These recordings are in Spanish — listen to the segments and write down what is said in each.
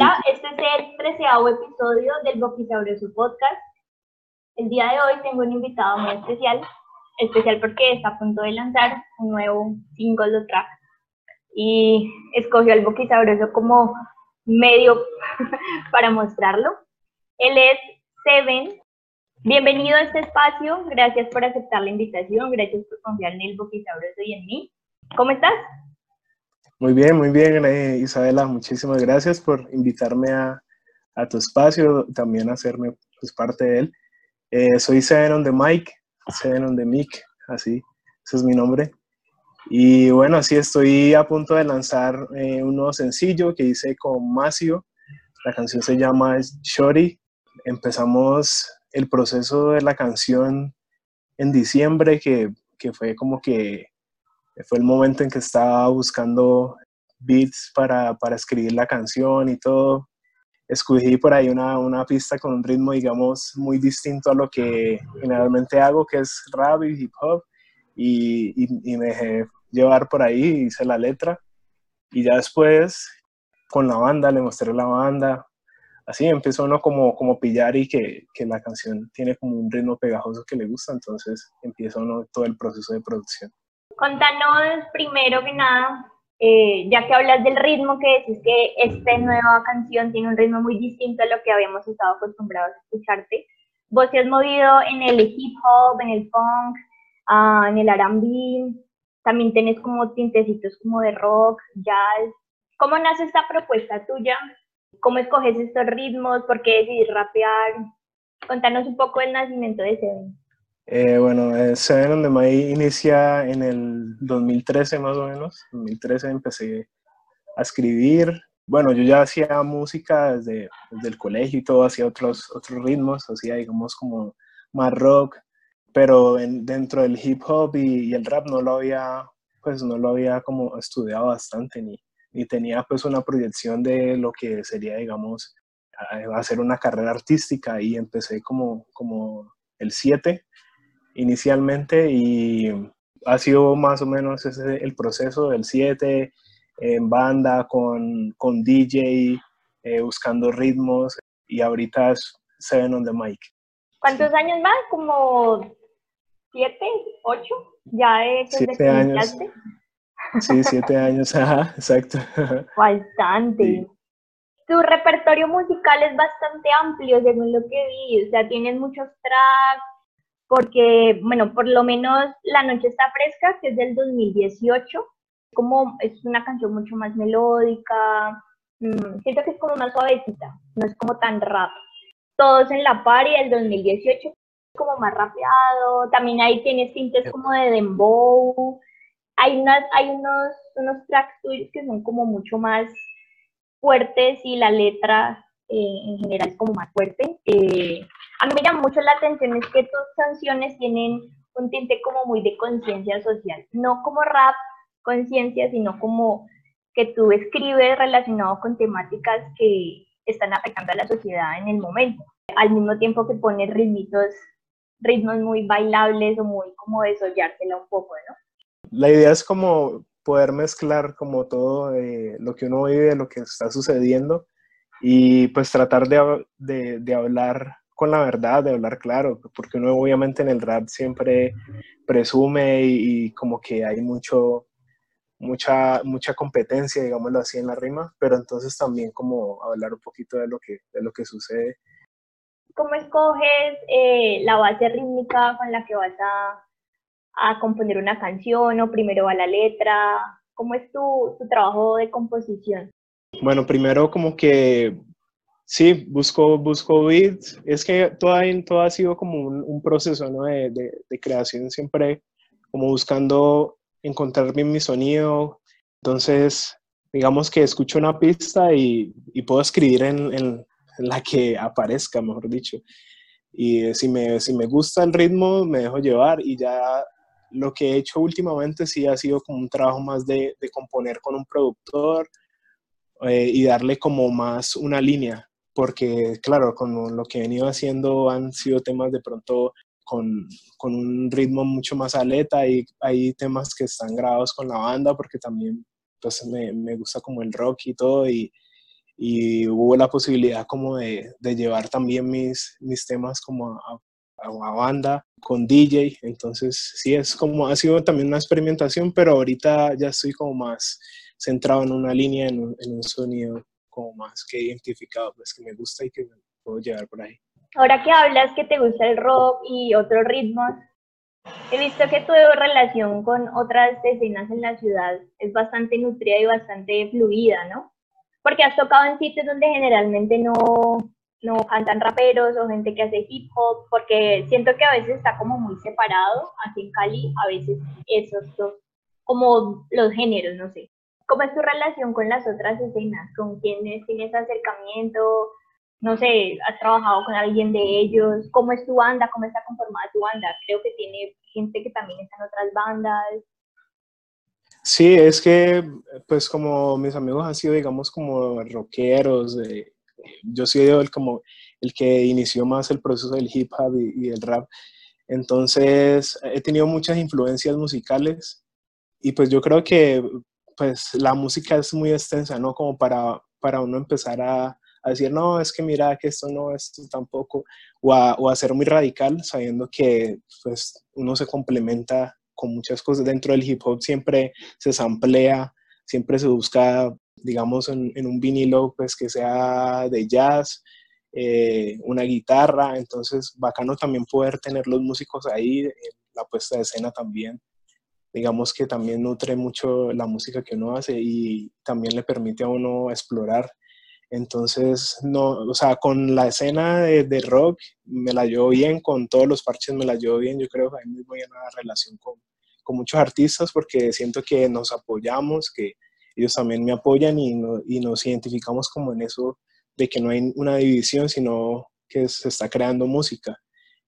Hola, este es el treceavo episodio del Boquisabroso Podcast. El día de hoy tengo un invitado muy especial, especial porque está a punto de lanzar un nuevo single de track y escogió al Boquisabroso como medio para mostrarlo. Él es Seven. Bienvenido a este espacio, gracias por aceptar la invitación, gracias por confiar en el Boquisabroso y en mí. ¿Cómo estás? Muy bien, muy bien, eh, Isabela. Muchísimas gracias por invitarme a, a, tu espacio, también hacerme pues, parte de él. Eh, soy Seven on the Mic, Seven on the Mic, así, ese es mi nombre. Y bueno, así estoy a punto de lanzar eh, un nuevo sencillo que hice con Macio. La canción se llama Shorty. Empezamos el proceso de la canción en diciembre, que, que fue como que fue el momento en que estaba buscando beats para, para escribir la canción y todo. Escogí por ahí una, una, pista con un ritmo, digamos, muy distinto a lo que generalmente hago, que es rap y hip hop, y, y, me dejé llevar por ahí, hice la letra, y ya después con la banda, le mostré la banda, así empezó uno como, como pillar y que, que, la canción tiene como un ritmo pegajoso que le gusta, entonces empieza uno todo el proceso de producción. Contanos primero que nada, eh, ya que hablas del ritmo, que decís que esta nueva canción tiene un ritmo muy distinto a lo que habíamos estado acostumbrados a escucharte. Vos te has movido en el hip hop, en el funk, uh, en el R&B, también tenés como tintecitos como de rock, jazz. ¿Cómo nace esta propuesta tuya? ¿Cómo escoges estos ritmos? ¿Por qué decidís rapear? Contanos un poco el nacimiento de Seven. Eh, bueno, eh, Seven on the May inicia en el 2013 más o menos. En 2013 empecé a escribir. Bueno, yo ya hacía música desde, desde el colegio y todo, hacía otros, otros ritmos, hacía digamos como más rock, pero dentro del hip hop y, el rap no lo había, pues no lo había como estudiado bastante ni, ni tenía pues una proyección de lo que sería, digamos, hacer una carrera artística y empecé como, como el 7 inicialmente y ha sido más o menos ese el proceso del 7 en banda con, con DJ, eh, buscando ritmos y ahorita es Seven on the Mic. ¿Cuántos años más? ¿Como siete, ocho? ¿Ya de siete años. Sí, siete años, ajá, exacto. Bastante. Tu repertorio musical es bastante amplio según lo que vi, o sea, tienes muchos tracks, porque, bueno, por lo menos La Noche está fresca, que es del 2018, como es una canción mucho más melódica, mm, siento que es como más suavecita, no es como tan rap. Todos en la party del 2018 como más rapeado, también ahí tienes tintes como de dembow, hay, unas, hay unos, unos tracks tuyos que son como mucho más fuertes y la letra eh, en general es como más fuerte. Eh, a mí me llama mucho la atención es que tus canciones tienen un tinte como muy de conciencia social, no como rap conciencia, sino como que tú escribes relacionado con temáticas que están afectando a la sociedad en el momento, al mismo tiempo que pones ritmitos, ritmos muy bailables o muy como desollársela un poco, ¿no? La idea es como poder mezclar como todo eh, lo que uno vive, lo que está sucediendo y pues tratar de, de, de hablar con la verdad, de hablar claro, porque uno obviamente en el rap siempre presume y, como que hay mucho, mucha, mucha competencia, digámoslo así, en la rima, pero entonces también como hablar un poquito de lo que, de lo que sucede. ¿Cómo escoges eh, la base rítmica con la que vas a, a, componer una canción o primero va la letra? ¿Cómo es tu, tu trabajo de composición? Bueno, primero como que Sí, busco, busco beats. Es que todo, todo ha sido como un, proceso ¿no? de, creación, siempre como buscando encontrar mi sonido. Entonces, digamos que escucho una pista y, puedo escribir en, la que aparezca, mejor dicho. Y si me, si me gusta el ritmo, me dejo llevar y ya lo que he hecho últimamente sí ha sido como un trabajo más de, de componer con un productor eh, y darle como más una línea porque claro, con lo que he venido haciendo han sido temas de pronto con, con, un ritmo mucho más aleta y hay temas que están grabados con la banda porque también pues me, me gusta como el rock y todo y, y hubo la posibilidad como de, de llevar también mis, mis temas como a, banda con DJ, entonces sí es como, ha sido también una experimentación, pero ahorita ya estoy como más centrado en una línea, en un sonido como más que identificado, pues que me gusta y que me puedo llevar por ahí. Ahora que hablas que te gusta el rock y otros ritmos, he visto que tu relación con otras escenas en la ciudad es bastante nutrida y bastante fluida, ¿no? Porque has tocado en sitios donde generalmente no, no cantan raperos o gente que hace hip hop, porque siento que a veces está como muy separado, aquí en Cali, a veces esos dos, como los géneros, no sé. ¿Cómo es tu relación con las otras escenas? ¿Con quiénes tienes acercamiento? No sé, ¿has trabajado con alguien de ellos? ¿Cómo es tu banda? ¿Cómo está conformada tu banda? Creo que tiene gente que también está en otras bandas. Sí, es que, pues como mis amigos han sido, digamos, como rockeros, eh, yo soy el, como el que inició más el proceso del hip hop y, y el rap. Entonces, he tenido muchas influencias musicales y pues yo creo que pues la música es muy extensa, ¿no? Como para, para uno empezar a, decir, no, es que mira que esto no, esto tampoco, o a, o a ser muy radical, sabiendo que pues uno se complementa con muchas cosas. Dentro del hip hop siempre se samplea, siempre se busca, digamos, en, un vinilo pues que sea de jazz, eh, una guitarra, entonces bacano también poder tener los músicos ahí, en la puesta de escena también digamos que también nutre mucho la música que uno hace y también le permite a uno explorar. Entonces, no, o sea, con la escena de, rock me la llevo bien, con todos los parches me la llevo bien, yo creo que hay muy buena relación con, con muchos artistas porque siento que nos apoyamos, que ellos también me apoyan y, y nos identificamos como en eso de que no hay una división, sino que se está creando música.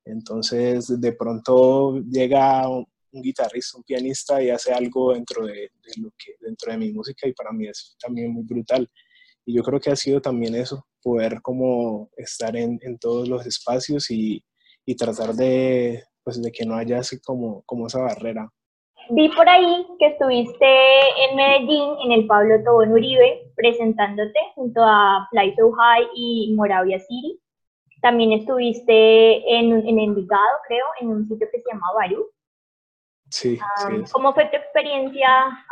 Entonces, de pronto llega un guitarrista, un pianista y hace algo dentro de, lo que, dentro de mi música y para mí es también muy brutal. Y yo creo que ha sido también eso, poder como estar en, en todos los espacios y, y, tratar de, pues, de que no haya así como, como esa barrera. Vi por ahí que estuviste en Medellín, en el Pablo Tobón Uribe, presentándote junto a Fly So High y Moravia City. También estuviste en, en Envigado, creo, en un sitio que se llama Barú. Sí, sí ¿Cómo fue tu experiencia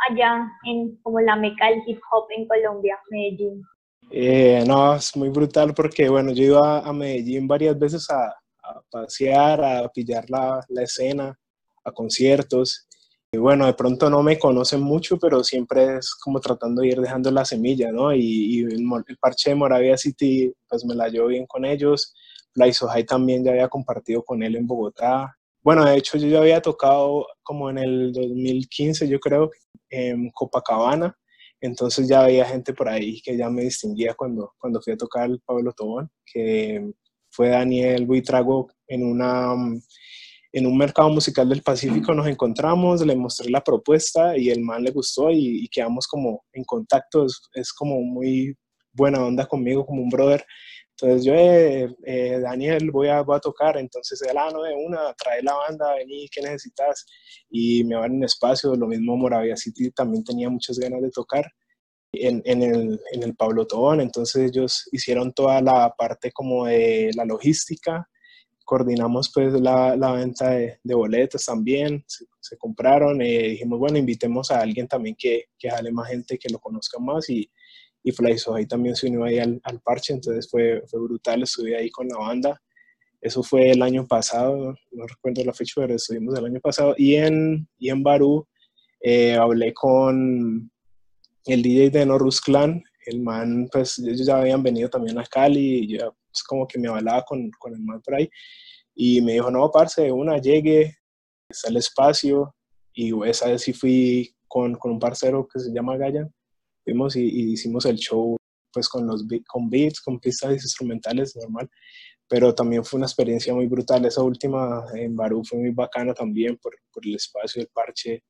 allá en como la meca del hip hop en Colombia, Medellín? Eh, no, es muy brutal porque, bueno, yo iba a Medellín varias veces a, a pasear, a pillar la, la, escena, a conciertos. Y bueno, de pronto no me conocen mucho, pero siempre es como tratando de ir dejando la semilla, ¿no? Y, y el, parche de Moravia City, pues me la llevo bien con ellos. Fly High también ya había compartido con él en Bogotá. Bueno, de hecho yo ya había tocado como en el 2015, yo creo, en Copacabana, entonces ya había gente por ahí que ya me distinguía cuando, cuando fui a tocar el Pablo Tobón, que fue Daniel Buitrago en, una, en un mercado musical del Pacífico, nos encontramos, le mostré la propuesta y el man le gustó y, quedamos como en contacto, es, es como muy buena onda conmigo, como un brother. Entonces yo, eh, eh, Daniel, voy a, tocar, entonces él, ah, no, de una, trae la banda, vení, ¿qué necesitas? Y me van en espacio, lo mismo Moravia City también tenía muchas ganas de tocar en, el, en el Pablo Tobón, entonces ellos hicieron toda la parte como de la logística, coordinamos pues la, la venta de, de, boletos también, se, compraron, eh, dijimos, bueno, invitemos a alguien también que, que jale más gente, que lo conozca más y y Fly ahí también se unió ahí al, al, parche, entonces fue, fue brutal, estuve ahí con la banda. Eso fue el año pasado, no recuerdo la fecha, pero estuvimos el año pasado. Y en, y en Barú eh, hablé con el DJ de Norus Clan, el man, pues ellos ya habían venido también a Cali, y yo pues, como que me avalaba con, con el man por ahí. Y me dijo, no, parce, una, llegue, está el espacio. Y esa vez sí fui con, con un parcero que se llama Gayan fuimos y, hicimos el show pues con los con beats, con pistas instrumentales normal, pero también fue una experiencia muy brutal. Esa última en Barú fue muy bacana también por, por el espacio del parche,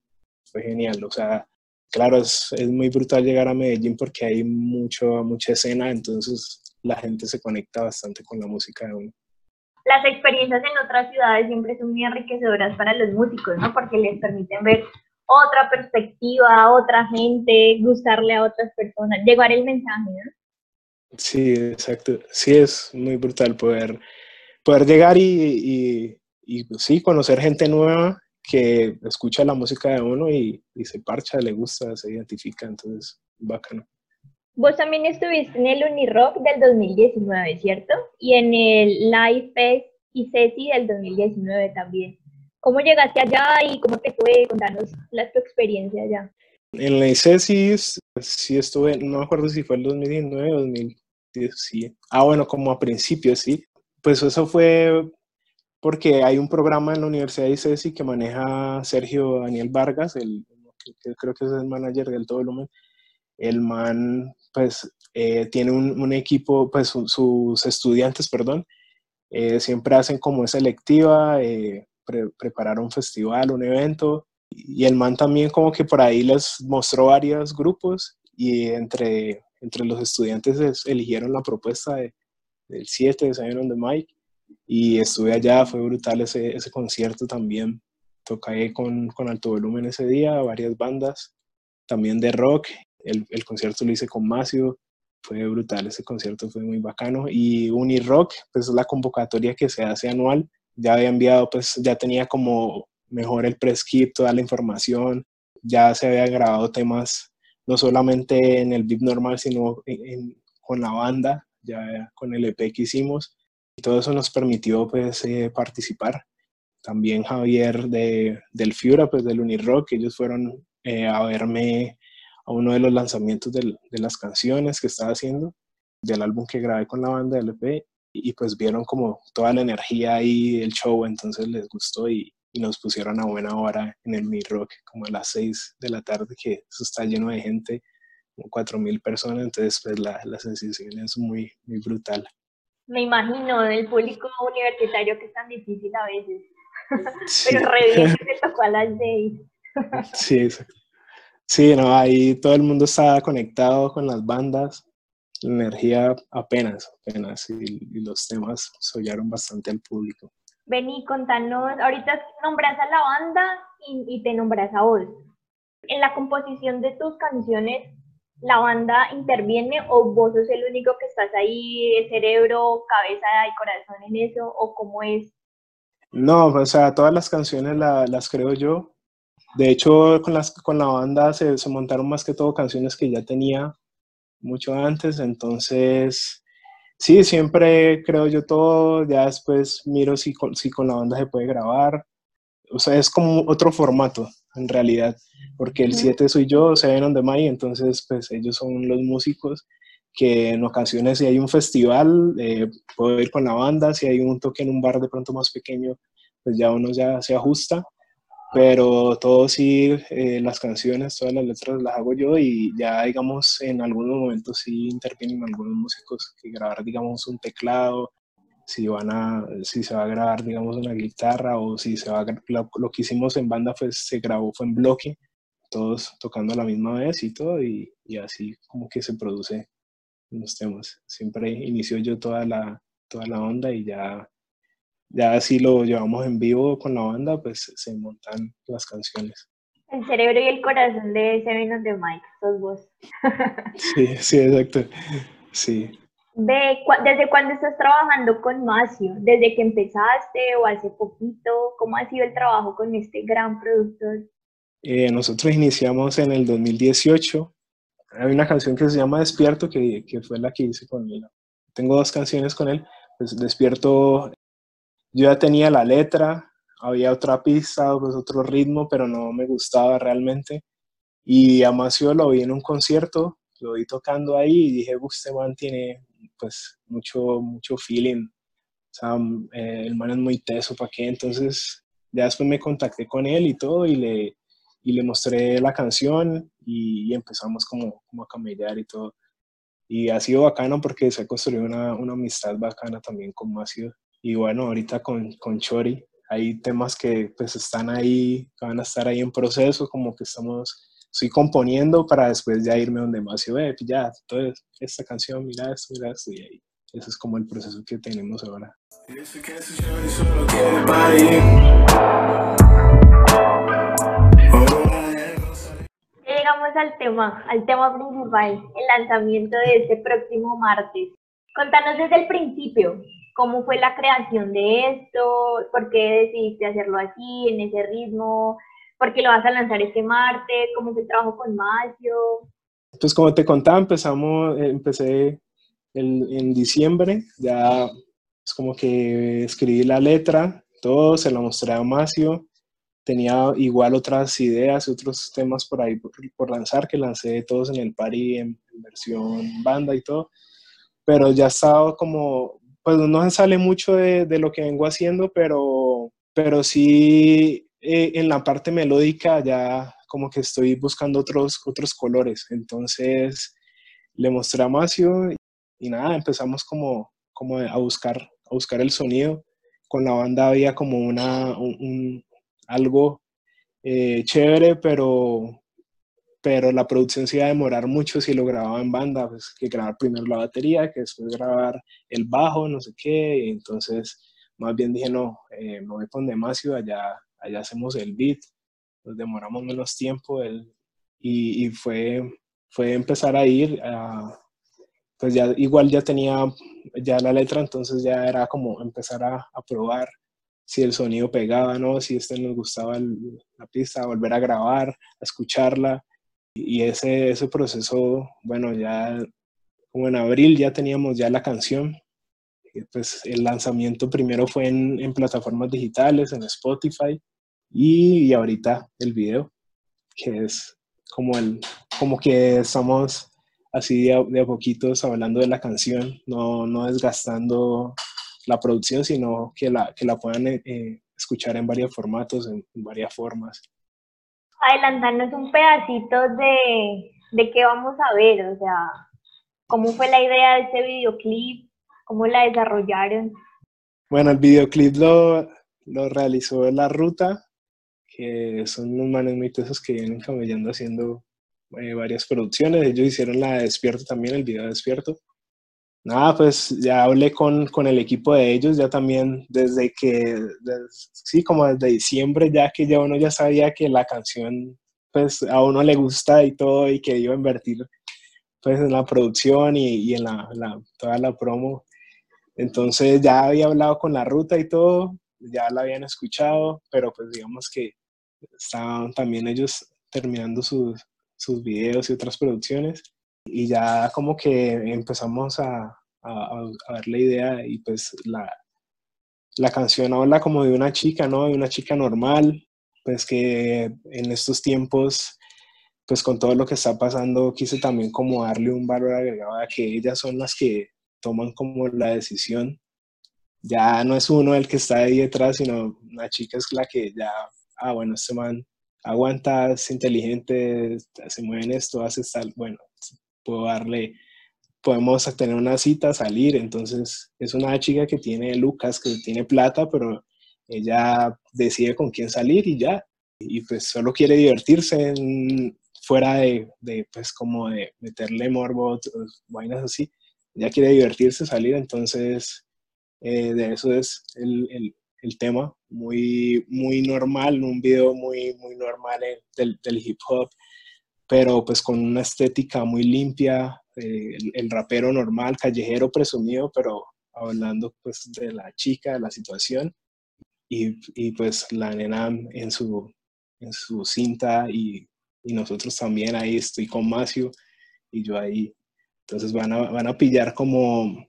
fue genial. O sea, claro, es, es, muy brutal llegar a Medellín porque hay mucho, mucha escena, entonces la gente se conecta bastante con la música de uno. Las experiencias en otras ciudades siempre son muy enriquecedoras para los músicos, ¿no? Porque les permiten ver otra perspectiva, otra gente, gustarle a otras personas, llevar el mensaje, ¿no? Sí, exacto. Sí, es muy brutal poder, poder llegar y, y, pues sí, conocer gente nueva que escucha la música de uno y, y, se parcha, le gusta, se identifica, entonces, bacano. Vos también estuviste en el Unirock del 2019, ¿cierto? Y en el Live Fest y CESI del 2019 también. ¿Cómo llegaste allá y cómo te fue? Contanos la, tu experiencia allá. En la ICESI sí estuve, no me acuerdo si fue el 2019 o 2010, sí. Ah, bueno, como a principios, sí. Pues eso fue porque hay un programa en la Universidad de ICESI que maneja Sergio Daniel Vargas, el, que creo que es el manager del Todo Volumen. El man, pues, eh, tiene un, equipo, pues, sus estudiantes, perdón, eh, siempre hacen como esa electiva, eh, preparar un festival, un evento, y el man también como que por ahí les mostró varios grupos y entre, entre los estudiantes eligieron la propuesta de, del 7 de Zion on Mic y estuve allá, fue brutal ese, ese concierto también. Toqué con, con alto volumen ese día, varias bandas, también de rock. El, el concierto lo hice con Macio, fue brutal ese concierto, fue muy bacano. Y Unirock, pues es la convocatoria que se hace anual. Ya había enviado, pues ya tenía como mejor el prescript, toda la información. Ya se había grabado temas no solamente en el VIP normal, sino con la banda, ya con el EP que hicimos. Y todo eso nos permitió pues eh, participar. También Javier de, del Fiura, pues del Unirock, ellos fueron eh, a verme a uno de los lanzamientos de las canciones que estaba haciendo, del álbum que grabé con la banda LP, y pues vieron como toda la energía ahí, el show, entonces les gustó y, nos pusieron a buena hora en el Mi Rock, como a las 6 de la tarde, que eso está lleno de gente, como 4.000 personas, entonces pues la, la sensación es muy, muy brutal. Me imagino, del público universitario que es tan difícil a veces, pero re bien que te tocó a las 6. sí, exacto. Sí, no, ahí todo el mundo estaba conectado con las bandas, energía apenas, apenas, y, los temas sollaron bastante al público. Vení, contanos, ahorita nombras a la banda y, te nombras a vos. En la composición de tus canciones, ¿la banda interviene o vos sos el único que estás ahí, cerebro, cabeza y corazón en eso, o cómo es? No, o sea, todas las canciones las creo yo, de hecho, con, las, con la banda se, se, montaron más que todo canciones que ya tenía mucho antes, entonces sí, siempre creo yo todo, ya después miro si con, si con la banda se puede grabar, o sea, es como otro formato en realidad, porque el 7 soy yo, se ven on the May, entonces pues ellos son los músicos que en ocasiones si hay un festival eh, puedo ir con la banda, si hay un toque en un bar de pronto más pequeño, pues ya uno ya se ajusta pero todo sí, eh, las canciones, todas las letras las hago yo y ya, digamos, en algunos momentos sí intervienen algunos músicos que grabar, digamos, un teclado, si van a, si se va a grabar, digamos, una guitarra o si se va a, lo, lo que hicimos en banda pues se grabó, fue en bloque, todos tocando a la misma vez y todo y, y así como que se produce los temas. Siempre inicio yo toda la, toda la onda y ya ya si lo llevamos en vivo con la banda, pues se montan las canciones. El cerebro y el corazón de Seven de Mike, sos vos. sí, sí, exacto. Sí. ¿Desde cuándo estás trabajando con Macio? ¿Desde que empezaste o hace poquito? ¿Cómo ha sido el trabajo con este gran productor? Eh, nosotros iniciamos en el 2018. Hay una canción que se llama Despierto, que, que fue la que hice con él. Tengo dos canciones con él. Pues Despierto yo ya tenía la letra, había otra pista, pues otro ritmo, pero no me gustaba realmente. Y a Macio lo vi en un concierto, lo vi tocando ahí y dije, este man tiene pues mucho, mucho feeling. O sea, eh, el man es muy teso, ¿para qué? Entonces ya después me contacté con él y todo y le, y le mostré la canción y, empezamos como, como a camellar y todo. Y ha sido bacano porque se ha construido una, una amistad bacana también con Macio y bueno, ahorita con, con Chori hay temas que pues están ahí, que van a estar ahí en proceso, como que estamos, estoy componiendo para después ya irme donde más y ve, ya, entonces esta canción, mira esto, mira esto, y ahí, ese es como el proceso que tenemos ahora. Llegamos al tema, al tema principal, el lanzamiento de este próximo martes. Contanos desde el principio, cómo fue la creación de esto, por qué decidiste hacerlo así, en ese ritmo, por qué lo vas a lanzar este martes, cómo fue el trabajo con Macio. Pues como te contaba, empezamos, eh, empecé en diciembre, ya es como que escribí la letra, todo, se la mostré a Macio, tenía igual otras ideas, otros temas por ahí por, lanzar, que lancé todos en el party en, versión banda y todo, pero ya estaba como, pues no sale mucho de, de lo que vengo haciendo, pero, pero sí eh, en la parte melódica ya como que estoy buscando otros, otros colores, entonces le mostré a Macio y nada, empezamos como, como a, buscar, a buscar el sonido. Con la banda había como una, un, algo eh, chévere, pero, pero la producción se iba a demorar mucho si lo grababa en banda, pues que grabar primero la batería, que después grabar el bajo, no sé qué, y entonces más bien dije, no, eh, me voy con Demasio, allá, allá hacemos el beat, nos demoramos menos tiempo, el, y, y, fue, fue empezar a ir a, pues ya igual ya tenía ya la letra, entonces ya era como empezar a, a probar si el sonido pegaba, ¿no? Si este nos gustaba la pista, volver a grabar, a escucharla. Y ese, ese proceso, bueno, ya como en abril ya teníamos ya la canción. Pues el lanzamiento primero fue en, plataformas digitales, en Spotify, y, y, ahorita el video, que es como, el, como que estamos así de a, poquitos hablando de la canción, no, no desgastando la producción, sino que la, que la puedan eh, escuchar en varios formatos, en, varias formas. Adelantarnos un pedacito de, de qué vamos a ver, o sea, cómo fue la idea de este videoclip, cómo la desarrollaron. Bueno, el videoclip lo, lo realizó La Ruta, que son unos manes muy tesos que vienen camellando haciendo eh, varias producciones. Ellos hicieron la de Despierto también, el video de Despierto. Nada, pues ya hablé con, con, el equipo de ellos, ya también desde que, sí, como desde diciembre, ya que ya uno ya sabía que la canción, pues a uno le gusta y todo, y que iba a invertir pues en la producción y, y en la, toda la promo. Entonces ya había hablado con la ruta y todo, ya la habían escuchado, pero pues digamos que estaban también ellos terminando sus, sus videos y otras producciones. Y ya como que empezamos a, a, ver la idea y pues la, la canción habla como de una chica, ¿no? De una chica normal, pues que en estos tiempos, pues con todo lo que está pasando, quise también como darle un valor agregado a que ellas son las que toman como la decisión. Ya no es uno el que está ahí detrás, sino una chica es la que ya, ah, bueno, este man aguanta, es inteligente, se mueve en esto, hace tal, bueno, puedo darle, podemos tener una cita, salir, entonces es una chica que tiene Lucas, que tiene plata, pero ella decide con quién salir y ya, y pues solo quiere divertirse fuera de, de, pues como de meterle morbo, vainas así, ella quiere divertirse, salir, entonces eh, de eso es el, el, tema, muy, muy normal, un video muy, muy normal del, del, hip hop, pero pues con una estética muy limpia, eh, el, rapero normal, callejero presumido, pero hablando pues de la chica, de la situación, y, y pues la nena en su, en su cinta y, y, nosotros también ahí estoy con Macio y yo ahí. Entonces van a, van a pillar como,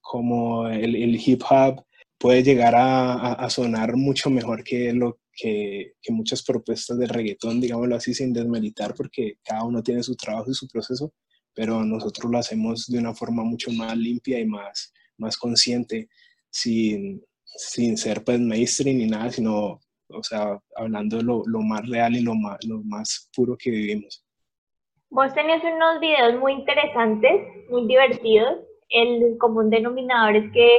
como el, el hip hop puede llegar a, a, sonar mucho mejor que, lo, que, que, muchas propuestas de reggaetón, digámoslo así, sin desmeritar, porque cada uno tiene su trabajo y su proceso, pero nosotros lo hacemos de una forma mucho más limpia y más, más consciente, sin, sin ser pues mainstream ni nada, sino, o sea, hablando lo, lo más real y lo más, lo más puro que vivimos. Vos tenés unos videos muy interesantes, muy divertidos. El común denominador es que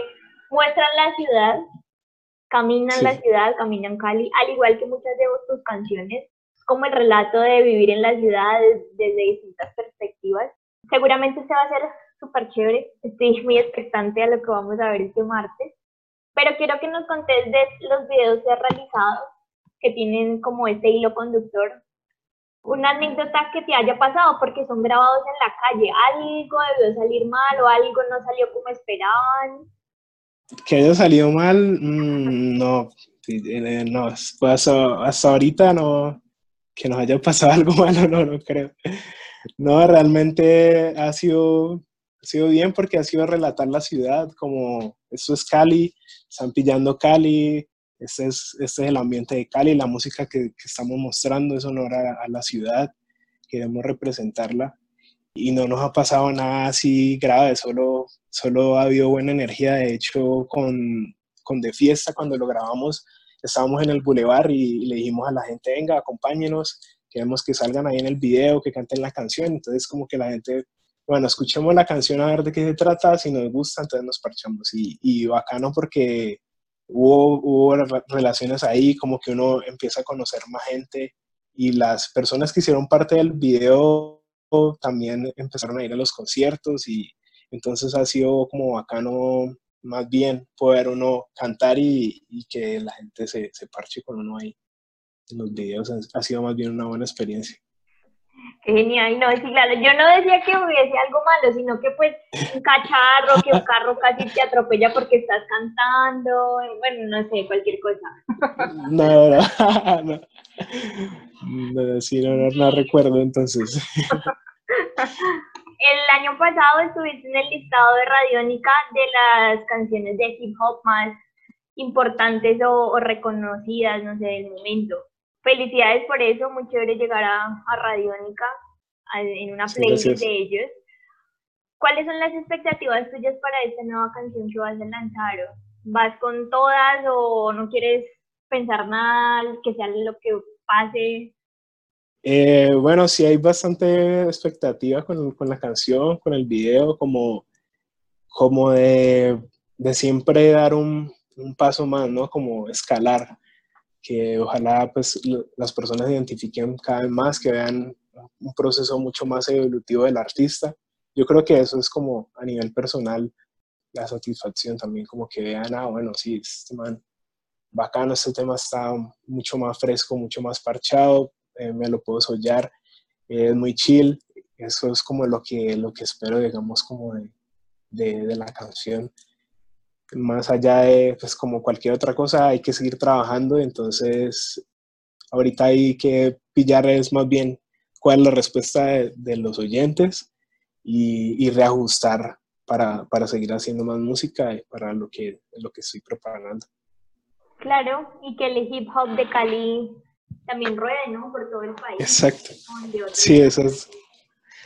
muestran la ciudad, caminan la ciudad, caminan Cali, al igual que muchas de tus canciones, como el relato de vivir en la ciudad desde distintas perspectivas. Seguramente este va a ser súper chévere, estoy muy expectante a lo que vamos a ver este martes, pero quiero que nos contes de los videos ya realizados que tienen como este hilo conductor. una anécdota que te haya pasado porque son grabados en la calle. Algo debió salir mal o algo no salió como esperaban. Que haya salido mal, mm, no, eh, no, pues hasta, ahorita no, que nos haya pasado algo malo, no, no creo. No, realmente ha sido, ha sido bien porque ha sido relatar la ciudad, como esto es Cali, están pillando Cali, este es, este es el ambiente de Cali, la música que, estamos mostrando es honor a, la ciudad, queremos representarla y no nos ha pasado nada así grave, solo, solo ha habido buena energía, de hecho con, con De Fiesta cuando lo grabamos estábamos en el bulevar y, le dijimos a la gente, venga, acompáñenos, queremos que salgan ahí en el video, que canten la canción, entonces como que la gente bueno, escuchemos la canción a ver de qué se trata, si nos gusta, entonces nos parchamos. Y, y bacano porque hubo, hubo relaciones ahí, como que uno empieza a conocer más gente y las personas que hicieron parte del video también empezaron a ir a los conciertos y entonces ha sido como bacano más bien poder uno cantar y, y que la gente se, se, parche con uno ahí en los videos. Ha sido más bien una buena experiencia. Genial, no, sí, claro, yo no decía que hubiese algo malo, sino que pues un cacharro, que un carro casi te atropella porque estás cantando, bueno, no sé, cualquier cosa. No, no, no, no, sí, no, no, recuerdo entonces. El año pasado estuviste en el listado de Radiónica de las canciones de hip hop más importantes o, o reconocidas, no sé, del momento felicidades por eso, muy chévere llegar a, a Radiónica en una playlist de ellos. ¿Cuáles son las expectativas tuyas para esta nueva canción que vas a lanzar? ¿Vas con todas o no quieres pensar nada, que sea lo que pase? Eh, bueno, sí hay bastante expectativa con, con, la canción, con el video, como, como de, de siempre dar un, un, paso más, ¿no? Como escalar que ojalá pues las personas identifiquen cada vez más, que vean un proceso mucho más evolutivo del artista. Yo creo que eso es como a nivel personal la satisfacción también, como que vean, ah, bueno, sí, este man, bacano, este tema está mucho más fresco, mucho más parchado, eh, me lo puedo sollar, es muy chill, eso es como lo que, lo que espero, digamos, como de, de, de la canción más allá de, pues como cualquier otra cosa, hay que seguir trabajando, entonces ahorita hay que pillar es más bien cuál es la respuesta de, los oyentes y, reajustar para, para, seguir haciendo más música y para lo que, lo que estoy preparando. Claro, y que el hip hop de Cali también ruede, ¿no? Por todo el país. Exacto. Sí, eso es,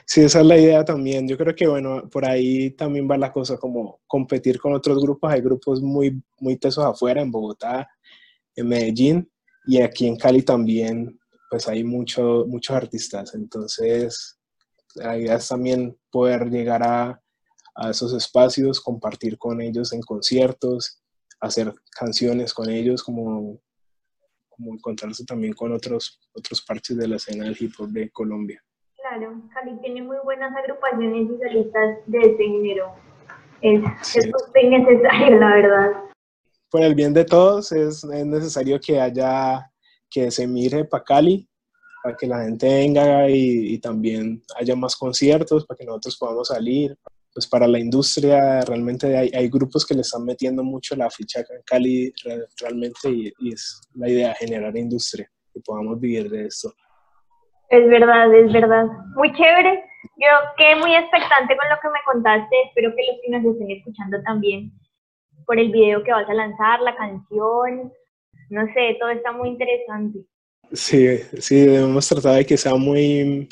Sí, esa es la idea también. Yo creo que, bueno, por ahí también va la cosa, como competir con otros grupos. Hay grupos muy, muy tesos afuera, en Bogotá, en Medellín, y aquí en Cali también, pues hay mucho, muchos artistas. Entonces, la idea es también poder llegar a, a esos espacios, compartir con ellos en conciertos, hacer canciones con ellos, como, como encontrarse también con otros, otros parches de la escena del hip hop de Colombia. Claro, Cali tiene muy buenas agrupaciones y solistas de este género. Es, muy necesario, la verdad. Por el bien de todos es, es necesario que haya, que se mire para Cali, para que la gente venga y, y, también haya más conciertos, para que nosotros podamos salir. Pues para la industria realmente hay, hay grupos que le están metiendo mucho la ficha en Cali realmente y, y es la idea generar industria, que podamos vivir de esto. Es verdad, es verdad. Muy chévere. Yo quedé muy expectante con lo que me contaste. Espero que los que nos estén escuchando también por el video que vas a lanzar, la canción. No sé, todo está muy interesante. Sí, sí, debemos tratar de que sea muy,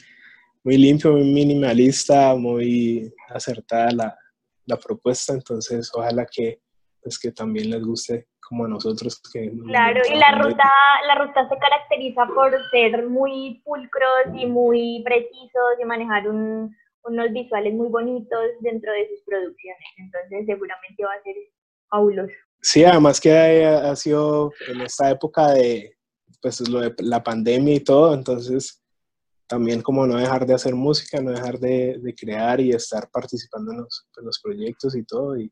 muy limpio, muy minimalista, muy acertada la, la propuesta. Entonces, ojalá que, pues, que también les guste como a nosotros que... Claro, y la ruta, la ruta se caracteriza por ser muy pulcros y muy precisos y manejar un, unos visuales muy bonitos dentro de sus producciones. Entonces seguramente va a ser fabuloso. Sí, además que ha, sido en esta época de, pues, lo de la pandemia y todo, entonces también como no dejar de hacer música, no dejar de, de crear y estar participando en los, en los proyectos y todo. Y,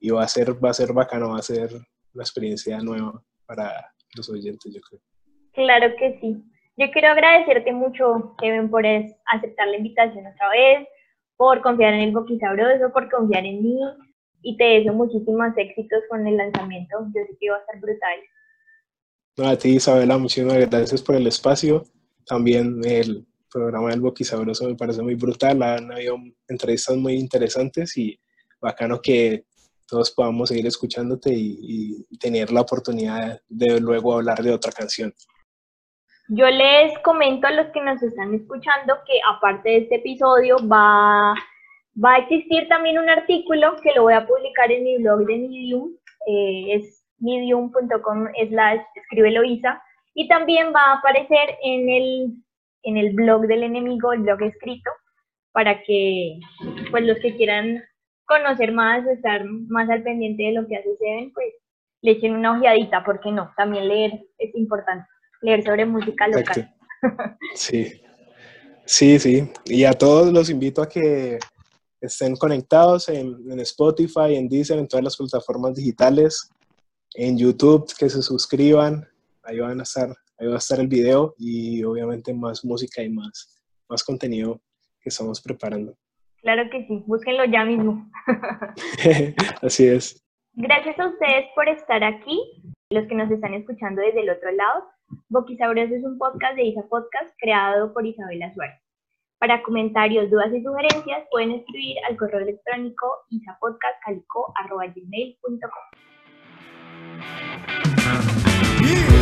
y, va a ser, va a ser bacano, va a ser una experiencia nueva para los oyentes, yo creo. Claro que sí. Yo quiero agradecerte mucho, Kevin, por aceptar la invitación otra vez, por confiar en el Boquisabroso, por confiar en mí y te deseo muchísimos éxitos con el lanzamiento. Yo sé que va a estar brutal. No, a ti, Isabela, muchísimas gracias por el espacio. También el programa del Boquisabroso me parece muy brutal. Han habido entrevistas muy interesantes y bacano que todos podamos seguir escuchándote y, tener la oportunidad de luego hablar de otra canción. Yo les comento a los que nos están escuchando que aparte de este episodio va, va a existir también un artículo que lo voy a publicar en mi blog de Medium, eh, es medium.com slash escribe Loisa, y también va a aparecer en el, en el blog del enemigo, el blog escrito, para que pues los que quieran conocer más, estar más al pendiente de lo que hace Seven, pues le echen una ojeadita, porque no, también leer es importante, leer sobre música local. Sí, sí, sí. Y a todos los invito a que estén conectados en, Spotify, en Deezer, en todas las plataformas digitales, en YouTube, que se suscriban, ahí van a estar, ahí va a estar el video y obviamente más música y más, más contenido que estamos preparando. Claro que sí, búsquenlo ya mismo. Así es. Gracias a ustedes por estar aquí, los que nos están escuchando desde el otro lado. Boquisabroso es un podcast de Isa Podcast creado por Isabela Suárez. Para comentarios, dudas y sugerencias pueden escribir al correo electrónico isapodcastcalico.com. Yeah.